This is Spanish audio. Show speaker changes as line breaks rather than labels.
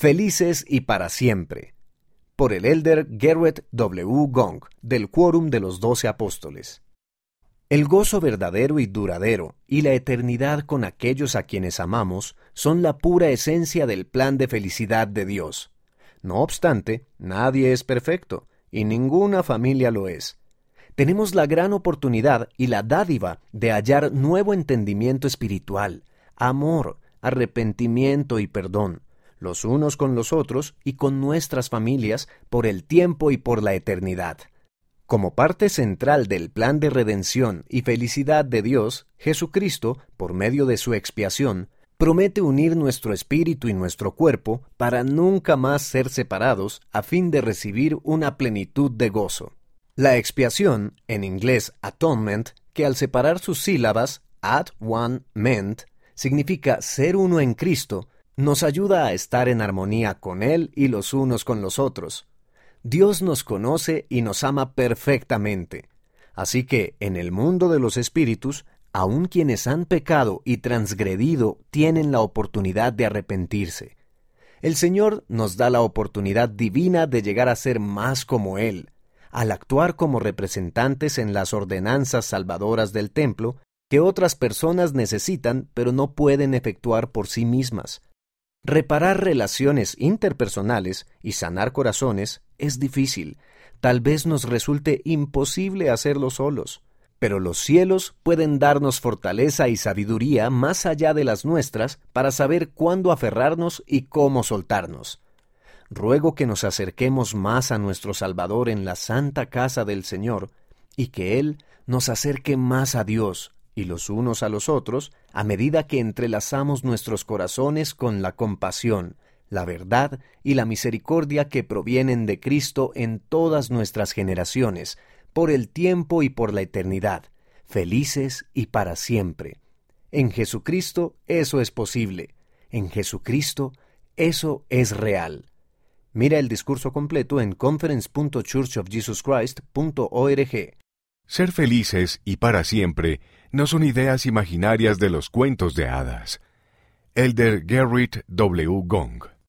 Felices y para siempre. Por el elder Garrett W. Gong, del Quórum de los Doce Apóstoles. El gozo verdadero y duradero y la eternidad con aquellos a quienes amamos son la pura esencia del plan de felicidad de Dios. No obstante, nadie es perfecto, y ninguna familia lo es. Tenemos la gran oportunidad y la dádiva de hallar nuevo entendimiento espiritual, amor, arrepentimiento y perdón, los unos con los otros y con nuestras familias por el tiempo y por la eternidad. Como parte central del plan de redención y felicidad de Dios, Jesucristo, por medio de su expiación, promete unir nuestro espíritu y nuestro cuerpo para nunca más ser separados a fin de recibir una plenitud de gozo. La expiación, en inglés atonement, que al separar sus sílabas, at one meant, significa ser uno en Cristo, nos ayuda a estar en armonía con Él y los unos con los otros. Dios nos conoce y nos ama perfectamente. Así que, en el mundo de los espíritus, aun quienes han pecado y transgredido tienen la oportunidad de arrepentirse. El Señor nos da la oportunidad divina de llegar a ser más como Él, al actuar como representantes en las ordenanzas salvadoras del templo que otras personas necesitan pero no pueden efectuar por sí mismas. Reparar relaciones interpersonales y sanar corazones es difícil, tal vez nos resulte imposible hacerlo solos pero los cielos pueden darnos fortaleza y sabiduría más allá de las nuestras para saber cuándo aferrarnos y cómo soltarnos. Ruego que nos acerquemos más a nuestro Salvador en la santa casa del Señor, y que Él nos acerque más a Dios y los unos a los otros a medida que entrelazamos nuestros corazones con la compasión, la verdad y la misericordia que provienen de Cristo en todas nuestras generaciones, por el tiempo y por la eternidad, felices y para siempre. En Jesucristo eso es posible. En Jesucristo eso es real. Mira el discurso completo en conference.churchofjesuschrist.org.
Ser felices y para siempre no son ideas imaginarias de los cuentos de hadas. Elder Gerrit W. Gong